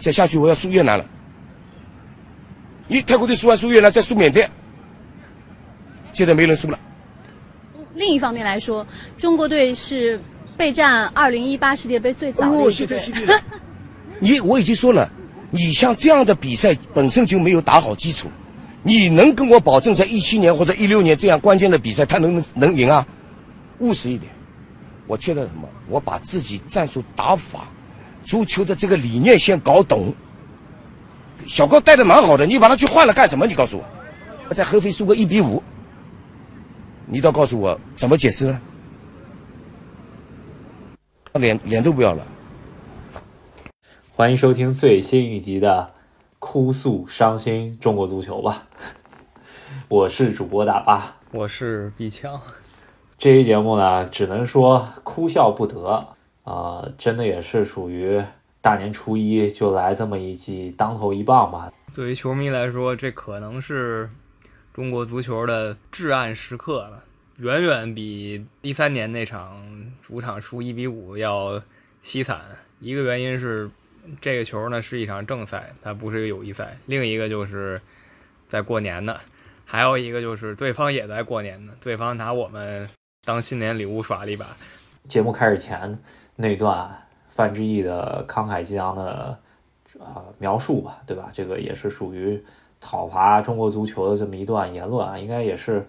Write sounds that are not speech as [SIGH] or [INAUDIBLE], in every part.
再下去我要输越南了。你泰国队输完输越南，再输缅甸，现在没人输了。另一方面来说，中国队是备战二零一八世界杯最早的一支队。[LAUGHS] 你我已经说了，你像这样的比赛本身就没有打好基础，你能跟我保证在一七年或者一六年这样关键的比赛他能能赢啊？务实一点，我缺的什么？我把自己战术打法、足球的这个理念先搞懂。小高带的蛮好的，你把他去换了干什么？你告诉我，在合肥输个一比五。你倒告诉我怎么解释呢？脸脸都不要了。欢迎收听最新一集的《哭诉伤心中国足球》吧。我是主播大巴，我是毕强。这期节目呢，只能说哭笑不得啊！真的也是属于大年初一就来这么一记当头一棒吧。对于球迷来说，这可能是。中国足球的至暗时刻了，远远比一三年那场主场输一比五要凄惨。一个原因是这个球呢是一场正赛，它不是一个友谊赛；另一个就是在过年呢，还有一个就是对方也在过年呢，对方拿我们当新年礼物耍了一把。节目开始前那段范志毅的慷慨激昂的啊描述吧，对吧？这个也是属于。讨伐中国足球的这么一段言论啊，应该也是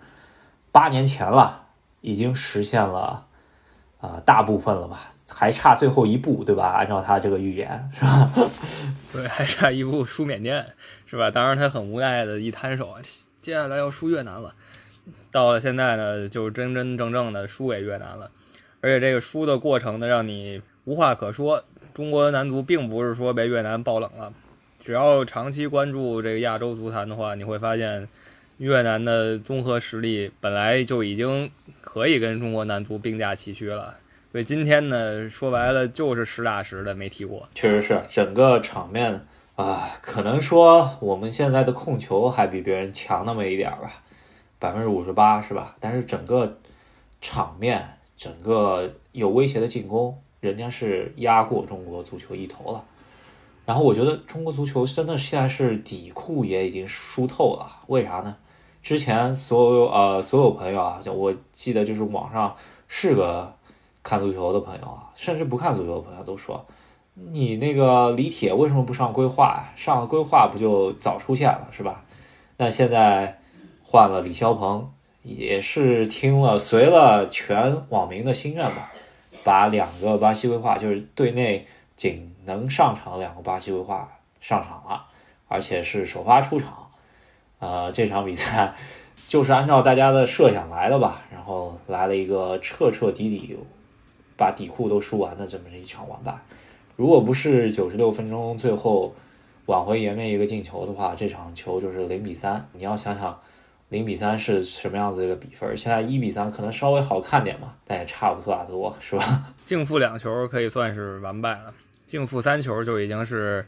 八年前了，已经实现了啊大部分了吧，还差最后一步，对吧？按照他这个预言，是吧？[LAUGHS] 对，还差一步输缅甸，是吧？当然他很无奈的一摊手，接下来要输越南了。到了现在呢，就真真正正的输给越南了，而且这个输的过程呢，让你无话可说。中国男足并不是说被越南爆冷了。只要长期关注这个亚洲足坛的话，你会发现，越南的综合实力本来就已经可以跟中国男足并驾齐驱了。所以今天呢，说白了就是实打实的没踢过。确实是，整个场面啊，可能说我们现在的控球还比别人强那么一点吧，百分之五十八是吧？但是整个场面，整个有威胁的进攻，人家是压过中国足球一头了。然后我觉得中国足球真的现在是底裤也已经输透了，为啥呢？之前所有呃所有朋友啊，我记得就是网上是个看足球的朋友啊，甚至不看足球的朋友都说，你那个李铁为什么不上规划呀？上了规划不就早出现了是吧？那现在换了李霄鹏，也是听了随了全网民的心愿吧，把两个巴西规划就是队内。仅能上场两个巴西规划上场了，而且是首发出场。呃，这场比赛就是按照大家的设想来的吧，然后来了一个彻彻底底把底裤都输完的这么一场完败。如果不是九十六分钟最后挽回颜面一个进球的话，这场球就是零比三。你要想想零比三是什么样子一个比分，现在一比三可能稍微好看点嘛，但也差不大多，是吧？净负两球可以算是完败了。净负三球就已经是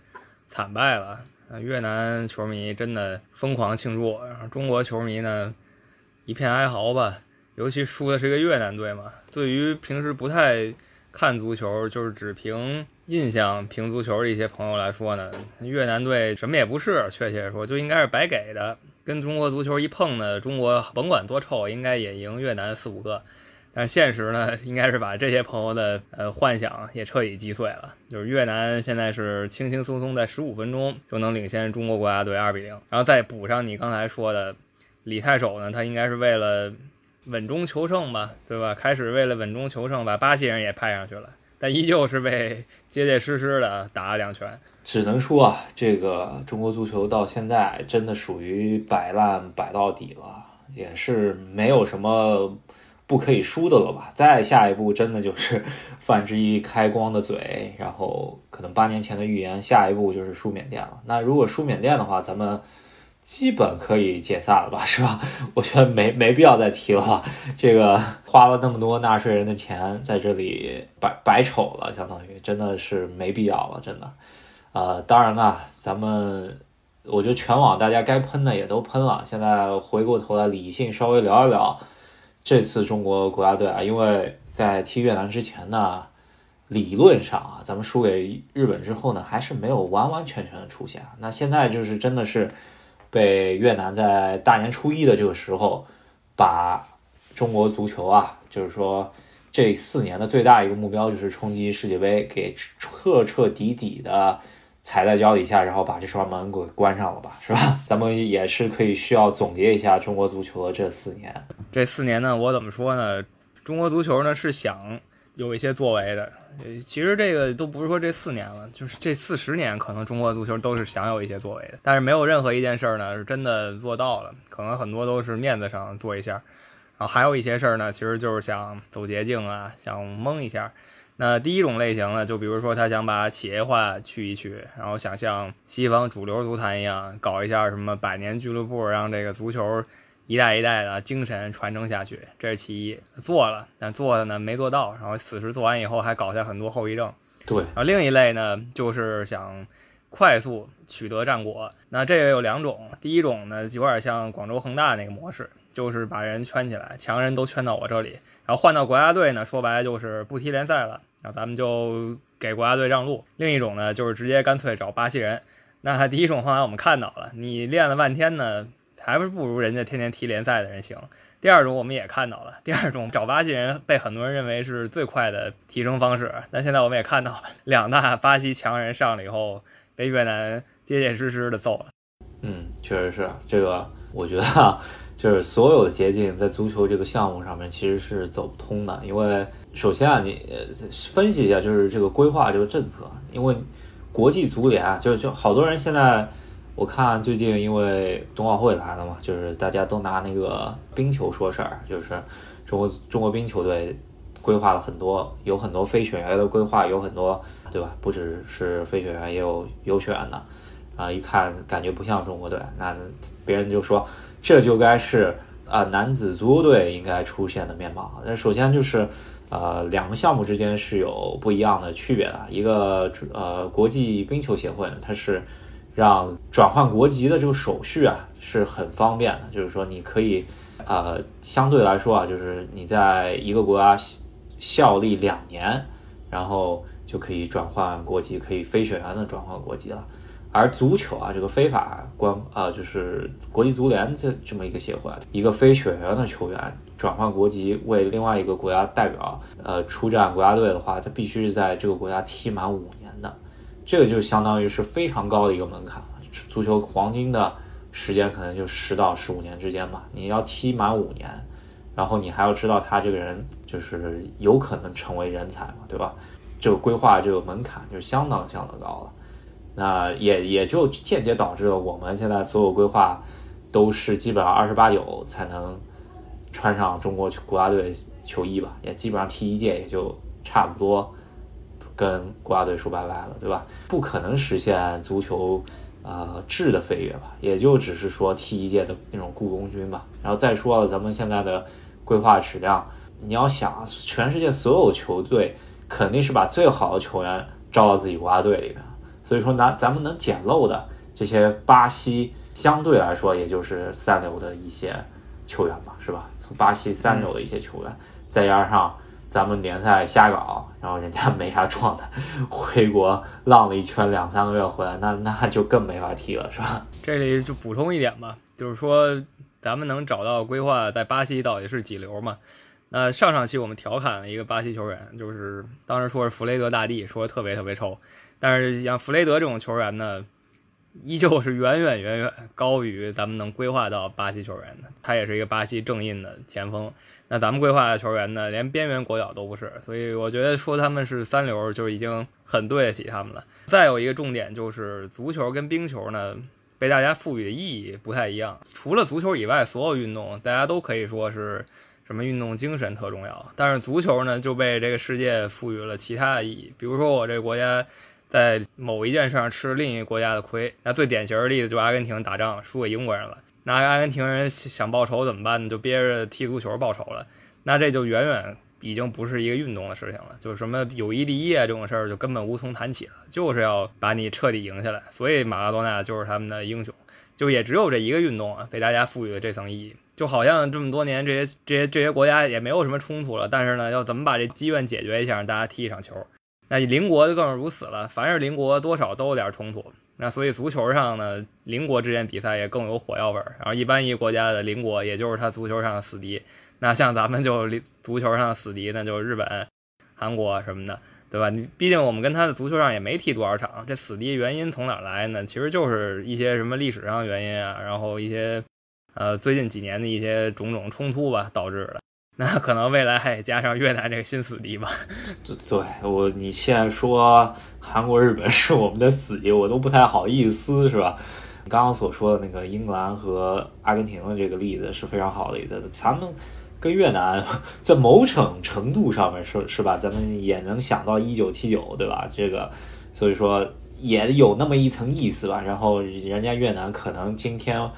惨败了！越南球迷真的疯狂庆祝，然后中国球迷呢一片哀嚎吧。尤其输的是个越南队嘛。对于平时不太看足球，就是只凭印象评足球的一些朋友来说呢，越南队什么也不是，确切说就应该是白给的。跟中国足球一碰呢，中国甭管多臭，应该也赢越南四五个。但现实呢，应该是把这些朋友的呃幻想也彻底击碎了。就是越南现在是轻轻松松在十五分钟就能领先中国国家队二比零，然后再补上你刚才说的李太守呢，他应该是为了稳中求胜吧，对吧？开始为了稳中求胜，把巴西人也派上去了，但依旧是被结结实实的打了两拳。只能说啊，这个中国足球到现在真的属于摆烂摆到底了，也是没有什么。不可以输的了吧？再下一步，真的就是 [LAUGHS] 范志毅开光的嘴，然后可能八年前的预言，下一步就是输缅甸了。那如果输缅甸的话，咱们基本可以解散了吧？是吧？[LAUGHS] 我觉得没没必要再提了。这个花了那么多纳税人的钱在这里白白丑了，相当于真的是没必要了，真的。呃，当然了，咱们我觉得全网大家该喷的也都喷了，现在回过头来理性稍微聊一聊。这次中国国家队啊，因为在踢越南之前呢，理论上啊，咱们输给日本之后呢，还是没有完完全全的出现。那现在就是真的是被越南在大年初一的这个时候，把中国足球啊，就是说这四年的最大一个目标就是冲击世界杯，给彻彻底底的踩在脚底下，然后把这双门给关上了吧，是吧？[LAUGHS] 咱们也是可以需要总结一下中国足球的这四年。这四年呢，我怎么说呢？中国足球呢是想有一些作为的。其实这个都不是说这四年了，就是这四十年，可能中国足球都是想有一些作为的，但是没有任何一件事儿呢是真的做到了，可能很多都是面子上做一下，然后还有一些事儿呢，其实就是想走捷径啊，想蒙一下。那第一种类型呢，就比如说他想把企业化去一去，然后想像西方主流足坛一样，搞一下什么百年俱乐部，让这个足球。一代一代的精神传承下去，这是其一。做了，但做的呢没做到。然后此时做完以后，还搞下很多后遗症。对。然后另一类呢，就是想快速取得战果。那这个有两种，第一种呢，有点像广州恒大那个模式，就是把人圈起来，强人都圈到我这里，然后换到国家队呢，说白了就是不踢联赛了，然后咱们就给国家队让路。另一种呢，就是直接干脆找巴西人。那第一种方法我们看到了，你练了半天呢。还不是不如人家天天踢联赛的人行。第二种我们也看到了，第二种找巴西人被很多人认为是最快的提升方式。但现在我们也看到了，两大巴西强人上了以后，被越南结结实实的揍了。嗯，确实是这个，我觉得啊，就是所有的捷径在足球这个项目上面其实是走不通的。因为首先啊，你分析一下就是这个规划这个政策，因为国际足联啊，就就好多人现在。我看最近因为冬奥会来了嘛，就是大家都拿那个冰球说事儿，就是中国中国冰球队规划了很多，有很多非选员的规划，有很多对吧？不只是非选员，也有优选的啊。一看感觉不像中国队，那别人就说这就该是啊男子足球队应该出现的面貌。那首先就是呃两个项目之间是有不一样的区别的，一个呃国际冰球协会，它是。让转换国籍的这个手续啊是很方便的，就是说你可以，呃，相对来说啊，就是你在一个国家效力两年，然后就可以转换国籍，可以非选员的转换国籍了。而足球啊，这个非法官啊，就是国际足联这这么一个协会，一个非选员的球员转换国籍为另外一个国家代表，呃，出战国家队的话，他必须是在这个国家踢满五年的。这个就相当于是非常高的一个门槛。足球黄金的时间可能就十到十五年之间吧。你要踢满五年，然后你还要知道他这个人就是有可能成为人才嘛，对吧？这个规划这个门槛就相当相当高了。那也也就间接导致了我们现在所有规划都是基本上二十八九才能穿上中国国家队球衣吧，也基本上踢一届也就差不多。跟国家队说拜拜了，对吧？不可能实现足球，呃，质的飞跃吧？也就只是说踢一届的那种雇佣军吧。然后再说了，咱们现在的规划质量，你要想，全世界所有球队肯定是把最好的球员招到自己国家队里面。所以说，拿咱们能捡漏的这些巴西，相对来说也就是三流的一些球员吧，是吧？从巴西三流的一些球员，再加上。咱们联赛瞎搞，然后人家没啥状态，回国浪了一圈两三个月回来，那那就更没法踢了，是吧？这里就补充一点吧，就是说咱们能找到规划在巴西到底是几流嘛？那上上期我们调侃了一个巴西球员，就是当时说是弗雷德大帝，说特别特别臭，但是像弗雷德这种球员呢，依旧是远远远远高于咱们能规划到巴西球员的，他也是一个巴西正印的前锋。那咱们规划的球员呢，连边缘国脚都不是，所以我觉得说他们是三流就已经很对得起他们了。再有一个重点就是，足球跟冰球呢，被大家赋予的意义不太一样。除了足球以外，所有运动大家都可以说是什么运动精神特重要，但是足球呢就被这个世界赋予了其他的意义。比如说我这个国家在某一件事上吃另一个国家的亏，那最典型的例子就阿根廷打仗输给英国人了。那阿根廷人想报仇怎么办呢？就憋着踢足球报仇了。那这就远远已经不是一个运动的事情了，就是什么友谊第一啊这种事儿就根本无从谈起了，就是要把你彻底赢下来。所以马拉多纳就是他们的英雄，就也只有这一个运动啊，被大家赋予了这层意义。就好像这么多年这些这些这些国家也没有什么冲突了，但是呢，要怎么把这积怨解决一下，让大家踢一场球？那邻国就更是如此了，凡是邻国多少都有点冲突。那所以足球上呢，邻国之间比赛也更有火药味儿。然后一般一个国家的邻国，也就是他足球上的死敌。那像咱们就足球上的死敌，那就日本、韩国什么的，对吧？毕竟我们跟他的足球上也没踢多少场，这死敌原因从哪来呢？其实就是一些什么历史上原因啊，然后一些呃最近几年的一些种种冲突吧导致的。那可能未来还加上越南这个新死敌吧？[LAUGHS] 对我，你现在说韩国、日本是我们的死敌，我都不太好意思，是吧？刚刚所说的那个英格兰和阿根廷的这个例子是非常好的例子，咱们跟越南在某种程度上面是是吧？咱们也能想到一九七九，对吧？这个所以说也有那么一层意思吧。然后人家越南可能今天。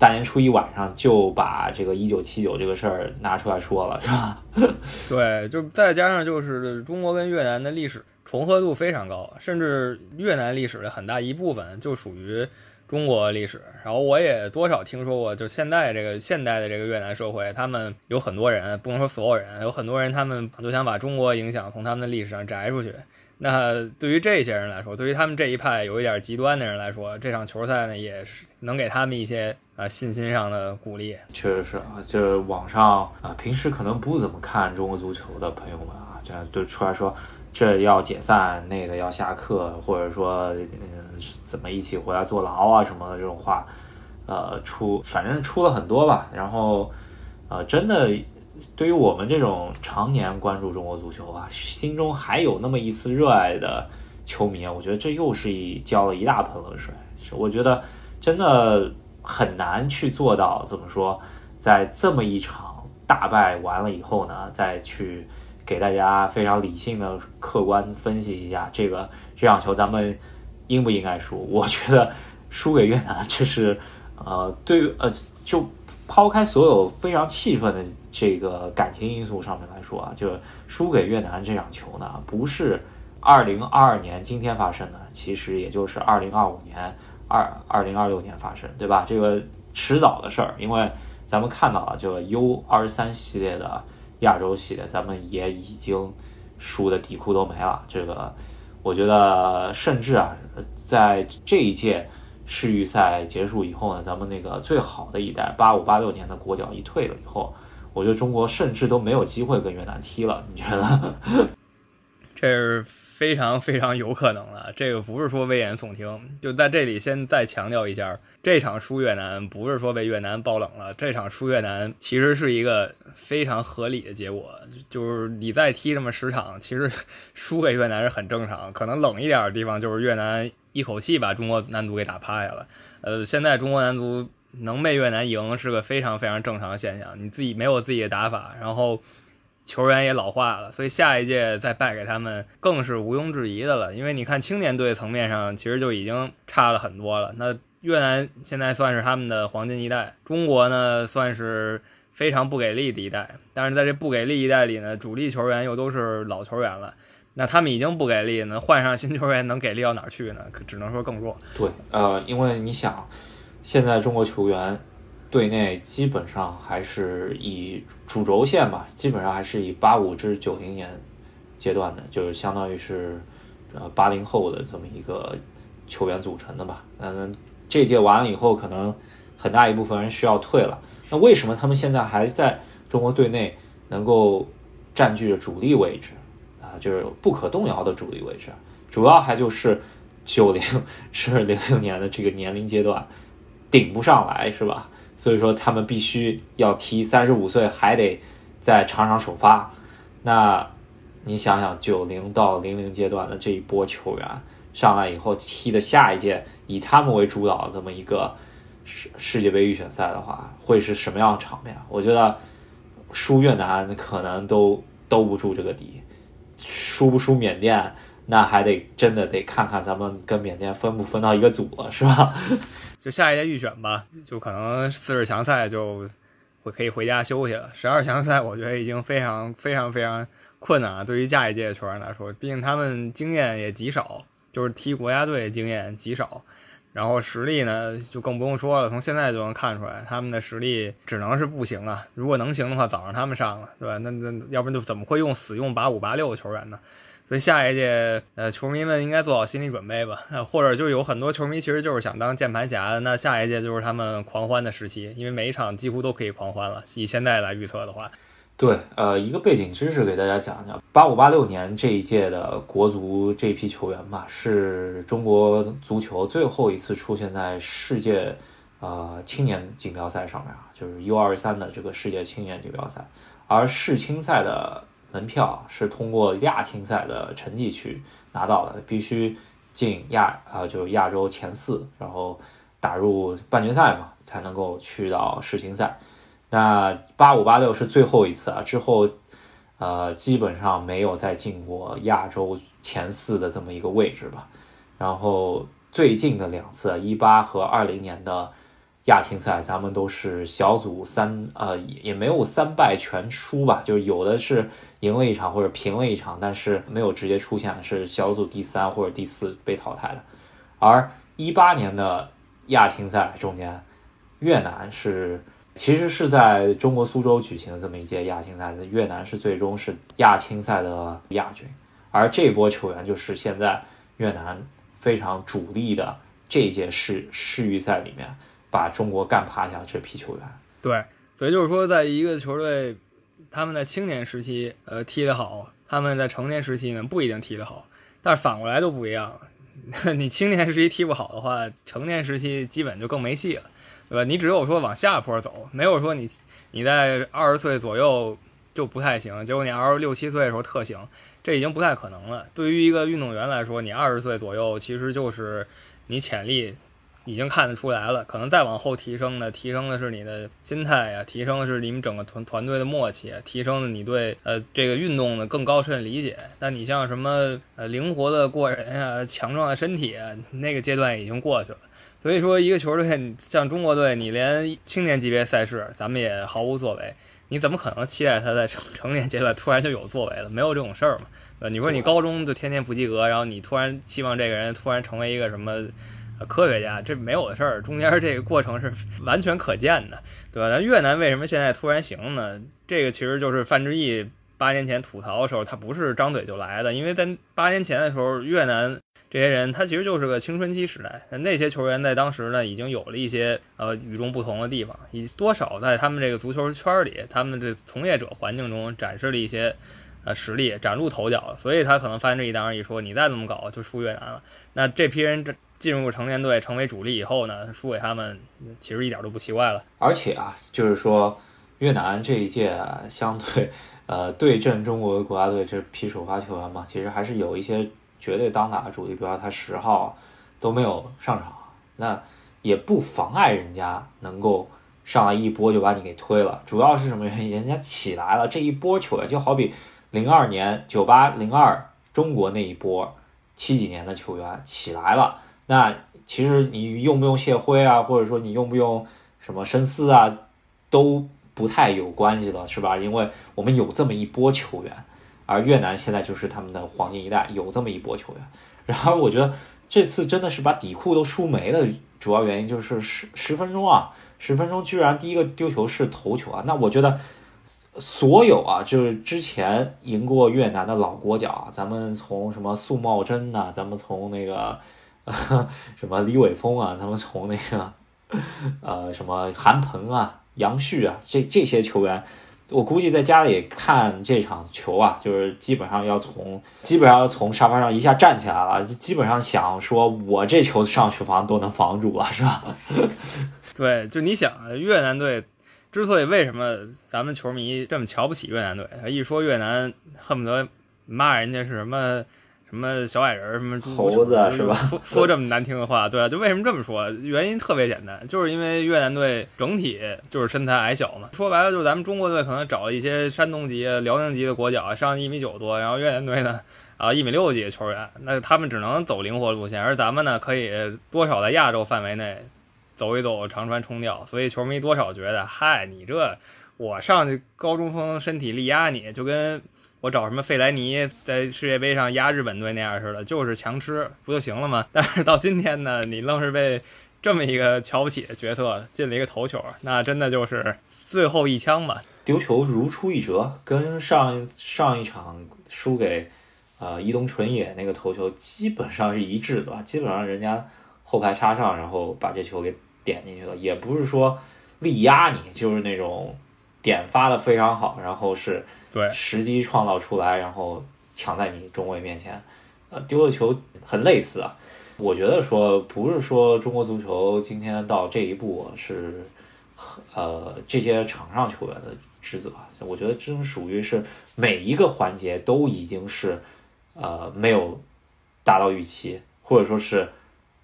大年初一晚上就把这个一九七九这个事儿拿出来说了，是吧？[LAUGHS] 对，就再加上就是中国跟越南的历史重合度非常高，甚至越南历史的很大一部分就属于中国历史。然后我也多少听说过，就现在这个现代的这个越南社会，他们有很多人，不能说所有人，有很多人他们就想把中国影响从他们的历史上摘出去。那对于这些人来说，对于他们这一派有一点极端的人来说，这场球赛呢也是能给他们一些啊信心上的鼓励。确实是啊，就网上啊，平时可能不怎么看中国足球的朋友们啊，这样就出来说这要解散，那个要下课，或者说嗯怎么一起回来坐牢啊什么的这种话，呃出反正出了很多吧。然后呃真的。对于我们这种常年关注中国足球啊，心中还有那么一丝热爱的球迷啊，我觉得这又是一浇了一大盆冷水。我觉得真的很难去做到怎么说，在这么一场大败完了以后呢，再去给大家非常理性的客观分析一下这个这场球咱们应不应该输？我觉得输给越南，这是呃，对于呃就。抛开所有非常气愤的这个感情因素上面来说啊，就输给越南这场球呢，不是二零二二年今天发生的，其实也就是二零二五年、二二零二六年发生，对吧？这个迟早的事儿，因为咱们看到了，就 U 二十三系列的亚洲系列，咱们也已经输的底裤都没了。这个，我觉得甚至啊，在这一届。世预赛结束以后呢，咱们那个最好的一代八五八六年的国脚一退了以后，我觉得中国甚至都没有机会跟越南踢了。你觉得？[LAUGHS] 这是非常非常有可能的。这个不是说危言耸听，就在这里先再强调一下，这场输越南不是说被越南爆冷了，这场输越南其实是一个非常合理的结果。就是你再踢这么十场，其实输给越南是很正常。可能冷一点的地方就是越南。一口气把中国男足给打趴下了，呃，现在中国男足能被越南赢是个非常非常正常的现象。你自己没有自己的打法，然后球员也老化了，所以下一届再败给他们更是毋庸置疑的了。因为你看青年队层面上其实就已经差了很多了。那越南现在算是他们的黄金一代，中国呢算是非常不给力的一代。但是在这不给力一代里呢，主力球员又都是老球员了。那他们已经不给力，那换上新球员能给力到哪儿去呢？可只能说更弱。对，呃，因为你想，现在中国球员队内基本上还是以主轴线吧，基本上还是以八五至九零年阶段的，就是相当于是呃八零后的这么一个球员组成的吧。嗯，这届完了以后，可能很大一部分人需要退了。那为什么他们现在还在中国队内能够占据着主力位置啊？就是不可动摇的主力位置，主要还就是九零是零六年的这个年龄阶段顶不上来，是吧？所以说他们必须要踢三十五岁还得在场上首发。那你想想，九零到零零阶段的这一波球员上来以后踢的下一届以他们为主导的这么一个世世界杯预选赛的话，会是什么样的场面？我觉得输越南可能都兜不住这个底。输不输缅甸，那还得真的得看看咱们跟缅甸分不分到一个组了，是吧？[LAUGHS] 就下一届预选吧，就可能四十强赛就会可以回家休息了。十二强赛我觉得已经非常非常非常困难了，对于下一届的球员来说，毕竟他们经验也极少，就是踢国家队经验极少。然后实力呢，就更不用说了。从现在就能看出来，他们的实力只能是不行啊。如果能行的话，早让他们上了，对吧？那那要不然就怎么会用死用八五八六的球员呢？所以下一届呃球迷们应该做好心理准备吧，或者就有很多球迷其实就是想当键盘侠的，那下一届就是他们狂欢的时期，因为每一场几乎都可以狂欢了。以现在来预测的话。对，呃，一个背景知识给大家讲讲，八五八六年这一届的国足这批球员吧，是中国足球最后一次出现在世界，呃，青年锦标赛上面啊，就是 U 二三的这个世界青年锦标赛，而世青赛的门票是通过亚青赛的成绩去拿到的，必须进亚啊，就是亚洲前四，然后打入半决赛嘛，才能够去到世青赛。那八五八六是最后一次啊，之后，呃，基本上没有再进过亚洲前四的这么一个位置吧。然后最近的两次，一八和二零年的亚青赛，咱们都是小组三，呃，也没有三败全输吧，就是有的是赢了一场或者平了一场，但是没有直接出现是小组第三或者第四被淘汰的。而一八年的亚青赛中间，越南是。其实是在中国苏州举行的这么一届亚青赛，越南是最终是亚青赛的亚军，而这波球员就是现在越南非常主力的这届世世预赛里面把中国干趴下这批球员。对，所以就是说，在一个球队，他们在青年时期呃踢得好，他们在成年时期呢不一定踢得好，但是反过来都不一样，[LAUGHS] 你青年时期踢不好的话，成年时期基本就更没戏了。对吧？你只有说往下坡走，没有说你你在二十岁左右就不太行，结果你二十六七岁的时候特行，这已经不太可能了。对于一个运动员来说，你二十岁左右其实就是你潜力已经看得出来了，可能再往后提升的，提升的是你的心态呀，提升的是你们整个团团队的默契，提升了你对呃这个运动的更高深理解。那你像什么呃灵活的过人呀，强壮的身体，那个阶段已经过去了。所以说，一个球队像中国队，你连青年级别赛事咱们也毫无作为，你怎么可能期待他在成成年阶段突然就有作为了？没有这种事儿嘛？呃，你说你高中就天天不及格，然后你突然期望这个人突然成为一个什么科学家，这没有的事儿。中间这个过程是完全可见的，对吧？那越南为什么现在突然行呢？这个其实就是范志毅八年前吐槽的时候，他不是张嘴就来的，因为在八年前的时候，越南。这些人他其实就是个青春期时代，那些球员在当时呢已经有了一些呃与众不同的地方，以多少在他们这个足球圈里，他们这从业者环境中展示了一些呃实力，崭露头角，所以他可能翻这一当一说，你再这么搞就输越南了。那这批人这进入成年队成为主力以后呢，输给他们其实一点都不奇怪了。而且啊，就是说越南这一届相对呃对阵中国国家队这批首发球员嘛，其实还是有一些。绝对当打的主力，比如说他十号都没有上场，那也不妨碍人家能够上来一波就把你给推了。主要是什么原因？人家起来了，这一波球员就好比零二年九八零二中国那一波七几年的球员起来了，那其实你用不用谢辉啊，或者说你用不用什么申思啊，都不太有关系了，是吧？因为我们有这么一波球员。而越南现在就是他们的黄金一代，有这么一波球员。然而，我觉得这次真的是把底裤都输没了。主要原因就是十十分钟啊，十分钟居然第一个丢球是头球啊！那我觉得所有啊，就是之前赢过越南的老国脚啊，咱们从什么素茂真呐，咱们从那个 [LAUGHS] 什么李伟峰啊，咱们从那个呃什么韩鹏啊、杨旭啊，这这些球员。我估计在家里看这场球啊，就是基本上要从基本上要从沙发上一下站起来了，基本上想说，我这球上去防都能防住啊，是吧？对，就你想，越南队之所以为什么咱们球迷这么瞧不起越南队，一说越南恨不得骂人家是什么。什么小矮人什么猴子是吧？说说这么难听的话，对啊，就为什么这么说？原因特别简单，就是因为越南队整体就是身材矮小嘛。说白了，就是咱们中国队可能找一些山东籍、辽宁籍的国脚，上一米九多，然后越南队呢，啊一米六几的球员，那他们只能走灵活路线，而咱们呢，可以多少在亚洲范围内走一走长传冲吊，所以球迷多少觉得，嗨，你这我上去高中锋身体力压你，就跟。我找什么费莱尼在世界杯上压日本队那样似的，就是强吃不就行了吗？但是到今天呢，你愣是被这么一个瞧不起的角色进了一个头球，那真的就是最后一枪吧。丢球如出一辙，跟上上一场输给呃伊东纯也那个头球基本上是一致的吧，基本上人家后排插上，然后把这球给点进去了，也不是说力压你，就是那种点发的非常好，然后是对。时机创造出来，然后抢在你中卫面前，呃，丢的球很类似啊。我觉得说不是说中国足球今天到这一步是，呃，这些场上球员的职责，我觉得这种属于是每一个环节都已经是，呃，没有达到预期，或者说是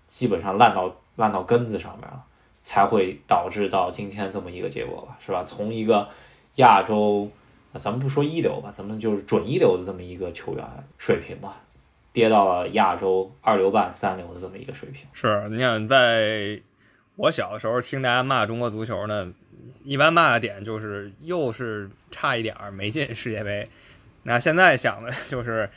基本上烂到烂到根子上面了，才会导致到今天这么一个结果吧，是吧？从一个亚洲，咱们不说一流吧，咱们就是准一流的这么一个球员水平吧。跌到了亚洲二流半三流的这么一个水平。是，你想在我小的时候听大家骂中国足球呢，一般骂的点就是又是差一点儿没进世界杯。那现在想的就是，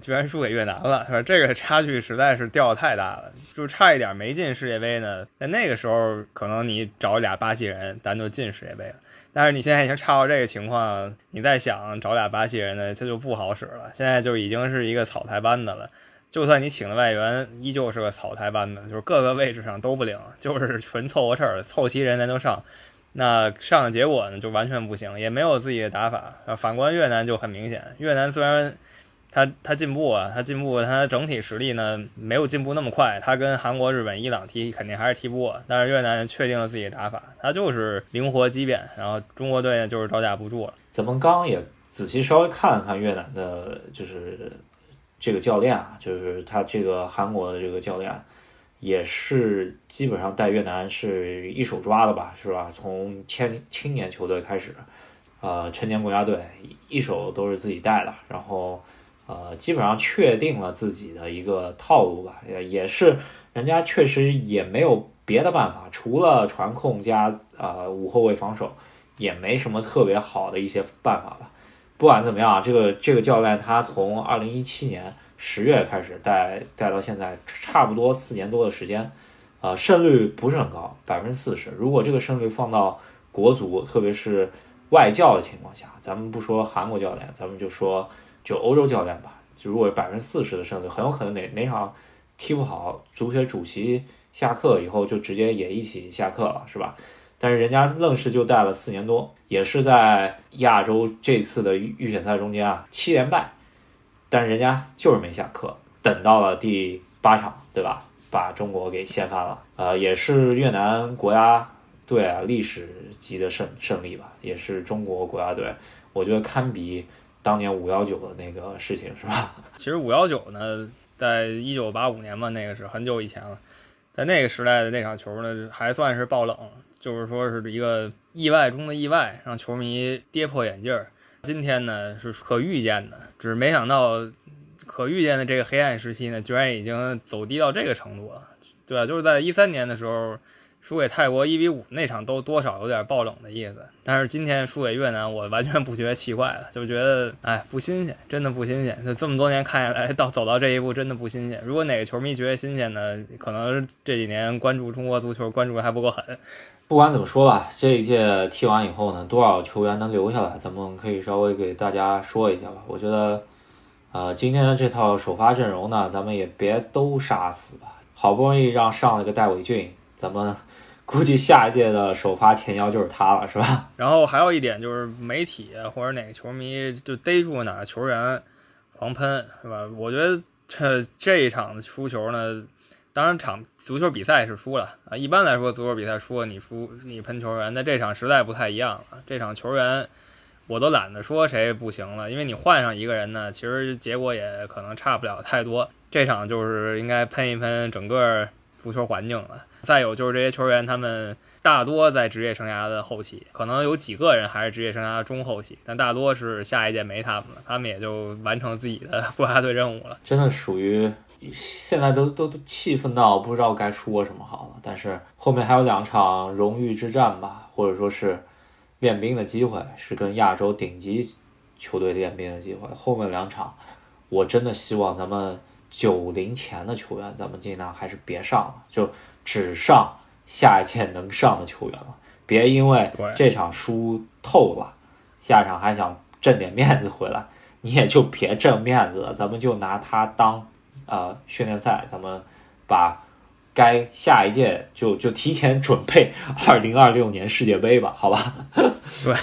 居然输给越南了，是吧？这个差距实在是掉的太大了，就差一点没进世界杯呢。在那个时候，可能你找俩巴西人，咱就进世界杯了。但是你现在已经差到这个情况，你再想找俩巴西人呢，这就不好使了。现在就已经是一个草台班子了，就算你请的外援，依旧是个草台班子，就是各个位置上都不灵，就是纯凑合事儿，凑齐人咱就上。那上的结果呢，就完全不行，也没有自己的打法。反观越南就很明显，越南虽然。他他进步啊，他进步，他整体实力呢没有进步那么快。他跟韩国、日本、伊朗踢肯定还是踢不过，但是越南确定了自己的打法，他就是灵活机变。然后中国队就是招架不住了。咱们刚刚也仔细稍微看了看越南的，就是这个教练啊，就是他这个韩国的这个教练，也是基本上带越南是一手抓的吧，是吧？从青青年球队开始，呃，成年国家队一手都是自己带的，然后。呃，基本上确定了自己的一个套路吧，也是人家确实也没有别的办法，除了传控加呃五后卫防守，也没什么特别好的一些办法吧。不管怎么样，这个这个教练他从二零一七年十月开始带带到现在，差不多四年多的时间，呃，胜率不是很高，百分之四十。如果这个胜率放到国足，特别是外教的情况下，咱们不说韩国教练，咱们就说。就欧洲教练吧，就如果百分之四十的胜率，很有可能哪哪场踢不好，足协主席下课以后就直接也一起下课了，是吧？但是人家愣是就带了四年多，也是在亚洲这次的预选赛中间啊，七连败，但是人家就是没下课，等到了第八场，对吧？把中国给掀翻了，呃，也是越南国家队啊历史级的胜胜利吧，也是中国国家队，我觉得堪比。当年五幺九的那个事情是吧？[LAUGHS] 其实五幺九呢，在一九八五年嘛，那个是很久以前了。在那个时代的那场球呢，还算是爆冷，就是说是一个意外中的意外，让球迷跌破眼镜儿。今天呢是可预见的，只是没想到可预见的这个黑暗时期呢，居然已经走低到这个程度了，对吧？就是在一三年的时候。输给泰国一比五那场都多少有点爆冷的意思，但是今天输给越南，我完全不觉得奇怪了，就觉得哎不新鲜，真的不新鲜。就这么多年看下来，到走到这一步真的不新鲜。如果哪个球迷觉得新鲜呢，可能这几年关注中国足球关注还不够狠。不管怎么说吧，这一届踢完以后呢，多少球员能留下来，咱们可以稍微给大家说一下吧。我觉得，呃，今天的这套首发阵容呢，咱们也别都杀死吧。好不容易让上了个戴伟俊。咱们估计下一届的首发前腰就是他了，是吧？[LAUGHS] 然后还有一点就是媒体或者哪个球迷就逮住哪个球员狂喷，是吧？我觉得这这一场输球呢，当然场足球比赛是输了啊。一般来说，足球比赛输了你输你喷球员，那这场实在不太一样了。这场球员我都懒得说谁不行了，因为你换上一个人呢，其实结果也可能差不了太多。这场就是应该喷一喷整个。足球环境了，再有就是这些球员，他们大多在职业生涯的后期，可能有几个人还是职业生涯的中后期，但大多是下一届没他们了，他们也就完成自己的国家队任务了。真的属于现在都都都气愤到不知道该说什么好了。但是后面还有两场荣誉之战吧，或者说是练兵的机会，是跟亚洲顶级球队练兵的机会。后面两场，我真的希望咱们。九零前的球员，咱们尽量还是别上了，就只上下一届能上的球员了。别因为这场输透了，下场还想挣点面子回来，你也就别挣面子了，咱们就拿它当呃训练赛，咱们把该下一届就就提前准备 [LAUGHS] 二零二六年世界杯吧，好吧？[LAUGHS] 对，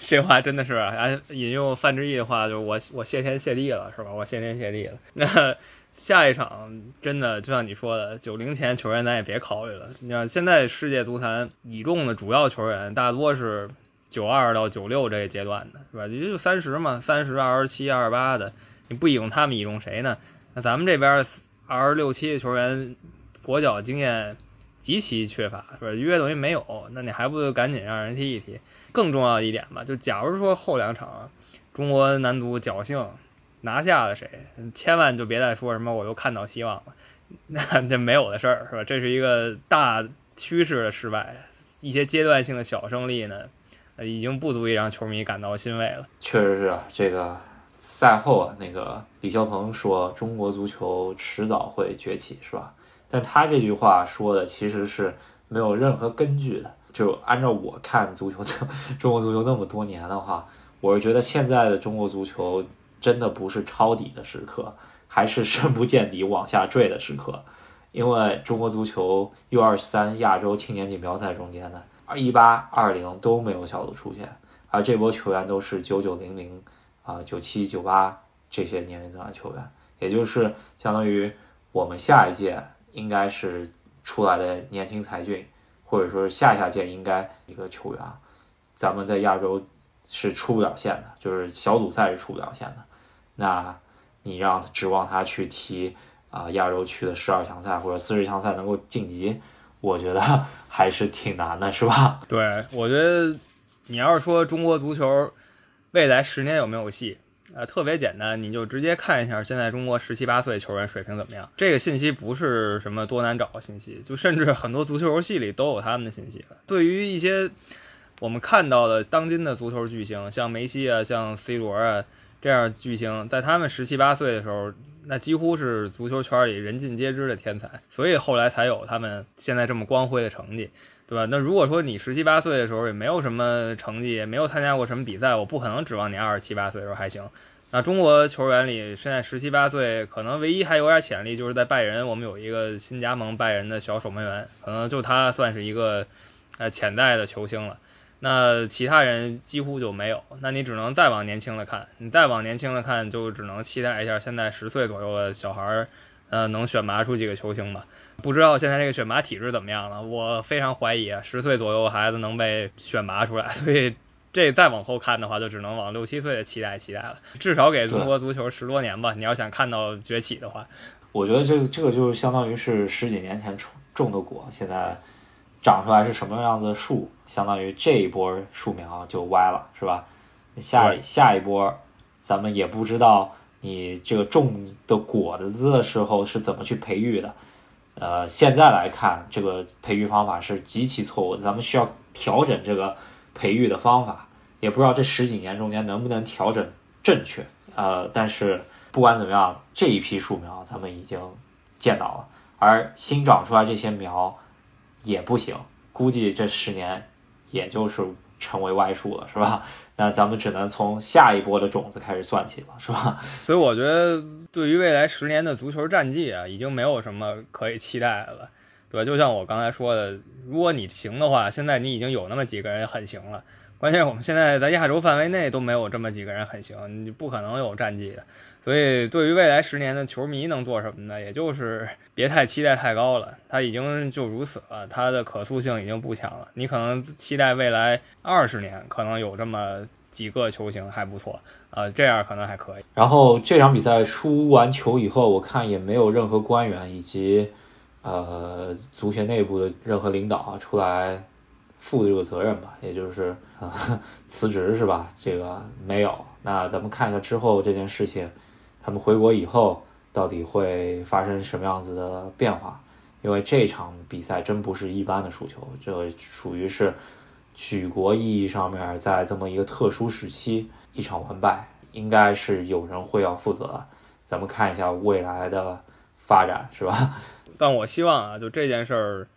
这话真的是啊，引用范志毅的话，就是我我谢天谢地了，是吧？我谢天谢地了。那下一场真的就像你说的，九零前球员咱也别考虑了。你看现在世界足坛倚重的主要球员大多是九二到九六这个阶段的，是吧？也就三十嘛，三十、二十七、二十八的，你不倚重他们，倚重谁呢？那咱们这边二十六七的球员，国脚经验极其缺乏，是吧？约等于没有，那你还不赶紧让人踢一踢？更重要一点吧，就假如说后两场中国男足侥幸拿下了谁，千万就别再说什么我又看到希望了，[LAUGHS] 那这没有的事儿是吧？这是一个大趋势的失败，一些阶段性的小胜利呢，已经不足以让球迷感到欣慰了。确实是啊，这个赛后啊，那个李霄鹏说中国足球迟早会崛起，是吧？但他这句话说的其实是没有任何根据的。就按照我看足球，[LAUGHS] 中国足球那么多年的话，我是觉得现在的中国足球真的不是抄底的时刻，还是深不见底往下坠的时刻。因为中国足球 U 二三亚洲青年锦标赛中间呢，一八、二零都没有小组出现，而这波球员都是九九、零零啊、九七、九八这些年龄段的球员，也就是相当于我们下一届应该是出来的年轻才俊。或者说下下届应该一个球员，咱们在亚洲是出不了线的，就是小组赛是出不了线的。那你让指望他去踢啊亚洲区的十二强赛或者四十强赛能够晋级，我觉得 [LAUGHS] 还是挺难的，是吧？对，我觉得你要是说中国足球未来十年有没有戏？呃，特别简单，你就直接看一下现在中国十七八岁球员水平怎么样。这个信息不是什么多难找的信息，就甚至很多足球游戏里都有他们的信息。对于一些我们看到的当今的足球巨星，像梅西啊，像 C 罗啊这样巨星，在他们十七八岁的时候，那几乎是足球圈里人尽皆知的天才，所以后来才有他们现在这么光辉的成绩。对吧？那如果说你十七八岁的时候也没有什么成绩，也没有参加过什么比赛，我不可能指望你二十七八岁的时候还行。那中国球员里，现在十七八岁，可能唯一还有点潜力，就是在拜仁，我们有一个新加盟拜仁的小守门员，可能就他算是一个呃潜在的球星了。那其他人几乎就没有。那你只能再往年轻了看，你再往年轻了看，就只能期待一下现在十岁左右的小孩儿，呃，能选拔出几个球星吧。不知道现在这个选拔体制怎么样了？我非常怀疑啊，十岁左右孩子能被选拔出来，[LAUGHS] 所以这再往后看的话，就只能往六七岁的期待期待了。至少给中国足球十多年吧。你要想看到崛起的话，我觉得这个这个就是相当于是十几年前种种的果，现在长出来是什么样子的树，相当于这一波树苗就歪了，是吧？下下一波，咱们也不知道你这个种的果子的时候是怎么去培育的。呃，现在来看，这个培育方法是极其错误的，咱们需要调整这个培育的方法。也不知道这十几年中间能不能调整正确。呃，但是不管怎么样，这一批树苗咱们已经见到了，而新长出来这些苗也不行，估计这十年也就是成为歪树了，是吧？[LAUGHS] 那咱们只能从下一波的种子开始算起了，是吧？[LAUGHS] 所以我觉得。对于未来十年的足球战绩啊，已经没有什么可以期待了，对吧？就像我刚才说的，如果你行的话，现在你已经有那么几个人很行了。关键我们现在在亚洲范围内都没有这么几个人很行，你不可能有战绩的。所以，对于未来十年的球迷能做什么呢？也就是 [LAUGHS] 别太期待太高了，他已经就如此了，他的可塑性已经不强了。你可能期待未来二十年可能有这么。几个球星还不错，呃，这样可能还可以。然后这场比赛输完球以后，我看也没有任何官员以及呃足协内部的任何领导啊出来负这个责任吧，也就是啊 [LAUGHS] 辞职是吧？这个没有。那咱们看一下之后这件事情，他们回国以后到底会发生什么样子的变化？因为这场比赛真不是一般的输球，这属于是。举国意义上面，在这么一个特殊时期，一场完败，应该是有人会要负责的。咱们看一下未来的发展，是吧？[LAUGHS] 但我希望啊，就这件事儿，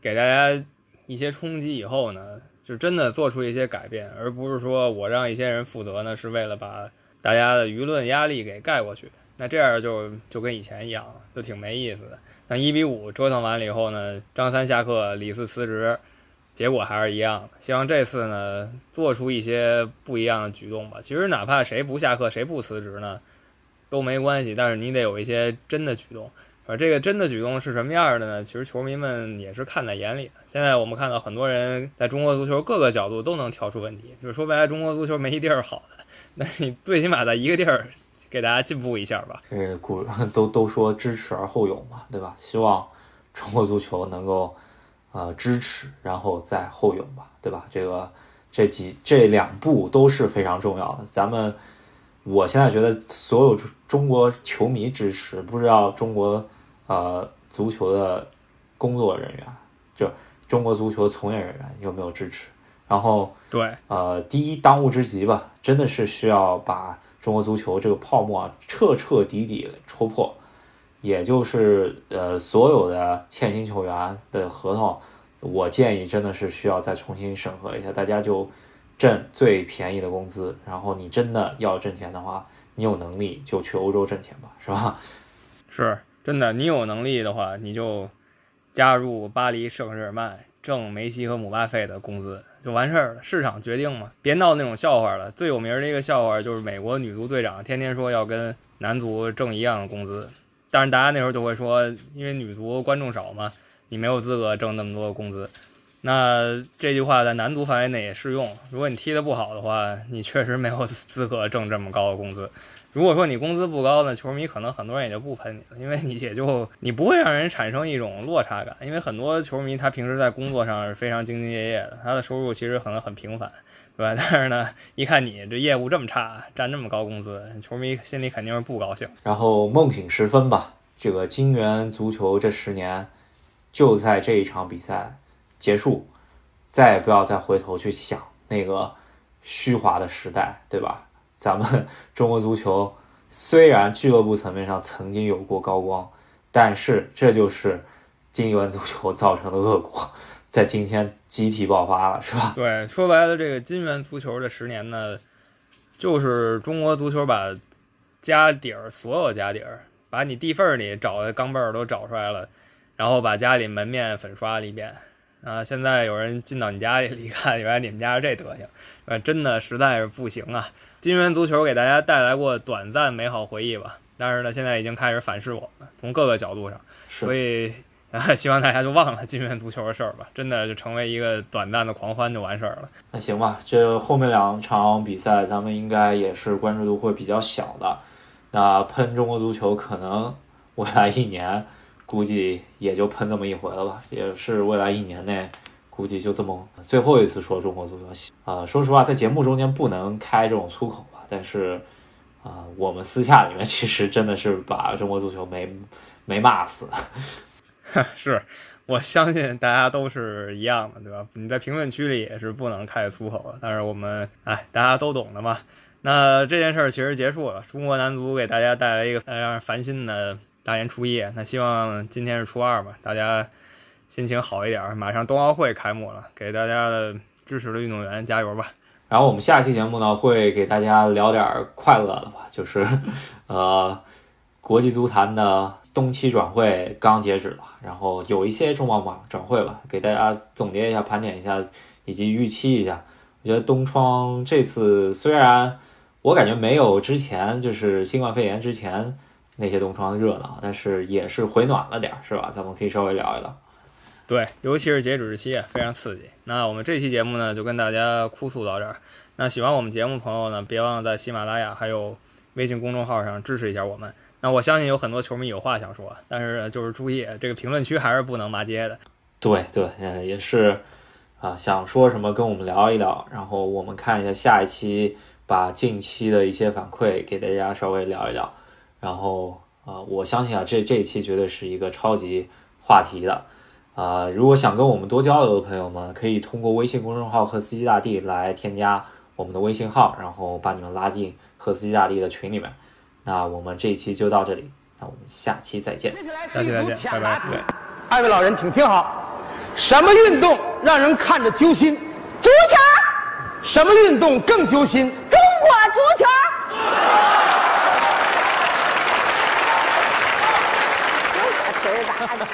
给大家一些冲击以后呢，就真的做出一些改变，而不是说我让一些人负责呢，是为了把大家的舆论压力给盖过去。那这样就就跟以前一样了，就挺没意思的。那一比五折腾完了以后呢，张三下课，李四辞职，结果还是一样的。希望这次呢，做出一些不一样的举动吧。其实哪怕谁不下课，谁不辞职呢，都没关系。但是你得有一些真的举动。而这个真的举动是什么样的呢？其实球迷们也是看在眼里的。现在我们看到很多人在中国足球各个角度都能挑出问题，就是说白了，中国足球没地儿好的。那你最起码在一个地儿。给大家进步一下吧。呃，古都都说知耻而后勇嘛，对吧？希望中国足球能够呃支持，然后再后勇吧，对吧？这个这几这两步都是非常重要的。咱们我现在觉得所有中国球迷支持，不知道中国呃足球的工作人员，就中国足球从业人员有没有支持？然后对，呃，第一当务之急吧，真的是需要把。中国足球这个泡沫啊，彻彻底底戳破，也就是呃，所有的欠薪球员的合同，我建议真的是需要再重新审核一下。大家就挣最便宜的工资，然后你真的要挣钱的话，你有能力就去欧洲挣钱吧，是吧？是真的，你有能力的话，你就加入巴黎圣日耳曼。挣梅西和姆巴佩的工资就完事儿了，市场决定嘛，别闹那种笑话了。最有名的一个笑话就是美国女足队长天天说要跟男足挣一样的工资，但是大家那时候就会说，因为女足观众少嘛，你没有资格挣那么多的工资。那这句话在男足范围内也适用，如果你踢得不好的话，你确实没有 [LAUGHS] 资格挣这么高的工资。如果说你工资不高呢，球迷可能很多人也就不喷你了，因为你也就你不会让人产生一种落差感，因为很多球迷他平时在工作上是非常兢兢业业的，他的收入其实可能很平凡，对吧？但是呢，一看你这业务这么差，占这么高工资，球迷心里肯定是不高兴。然后梦醒时分吧，这个金元足球这十年就在这一场比赛结束，再也不要再回头去想那个虚华的时代，对吧？咱们 [LAUGHS] 中国足球虽然俱乐部层面上曾经有过高光，但是这就是金元足球造成的恶果，在今天集体爆发了，是吧？对，说白了，这个金元足球的十年呢，就是中国足球把家底儿所有家底儿，把你地缝里找的钢镚儿都找出来了，然后把家里门面粉刷了一遍。啊！现在有人进到你家里一看，原来你们家是这德行，呃，真的实在是不行啊！金元足球给大家带来过短暂美好回忆吧，但是呢，现在已经开始反噬我们，从各个角度上，所以啊，希望大家就忘了金元足球的事儿吧，真的就成为一个短暂的狂欢就完事儿了。那行吧，这后面两场比赛咱们应该也是关注度会比较小的，那喷中国足球可能未来一年。估计也就喷这么一回了吧，也是未来一年内，估计就这么最后一次说中国足球。啊，说实话，在节目中间不能开这种粗口吧，但是，啊，我们私下里面其实真的是把中国足球没没骂死。[LAUGHS] 是我相信大家都是一样的，对吧？你在评论区里也是不能开粗口的，但是我们哎，大家都懂的嘛。那这件事儿其实结束了，中国男足给大家带来一个让人烦心的。大年初一，那希望今天是初二嘛，大家心情好一点。马上冬奥会开幕了，给大家的支持的运动员加油吧。然后我们下期节目呢，会给大家聊点快乐的吧，就是呃，国际足坛的冬期转会刚截止了，然后有一些重磅转转会吧，给大家总结一下、盘点一下以及预期一下。我觉得东窗这次虽然我感觉没有之前就是新冠肺炎之前。那些东窗热闹，但是也是回暖了点，是吧？咱们可以稍微聊一聊。对，尤其是截止日期非常刺激。那我们这期节目呢，就跟大家哭诉到这儿。那喜欢我们节目朋友呢，别忘了在喜马拉雅还有微信公众号上支持一下我们。那我相信有很多球迷有话想说，但是就是注意这个评论区还是不能骂街的。对对，嗯，也是啊，想说什么跟我们聊一聊，然后我们看一下下一期，把近期的一些反馈给大家稍微聊一聊。然后啊，我相信啊，这这一期绝对是一个超级话题的啊！如果想跟我们多交流的朋友们，可以通过微信公众号“和司机大帝”来添加我们的微信号，然后把你们拉进和司机大帝的群里面。那我们这一期就到这里，那我们下期再见。下期再见，拜拜。二位老人，请听好，什么运动让人看着揪心？足球。什么运动更揪心？中国足球。这词儿大的。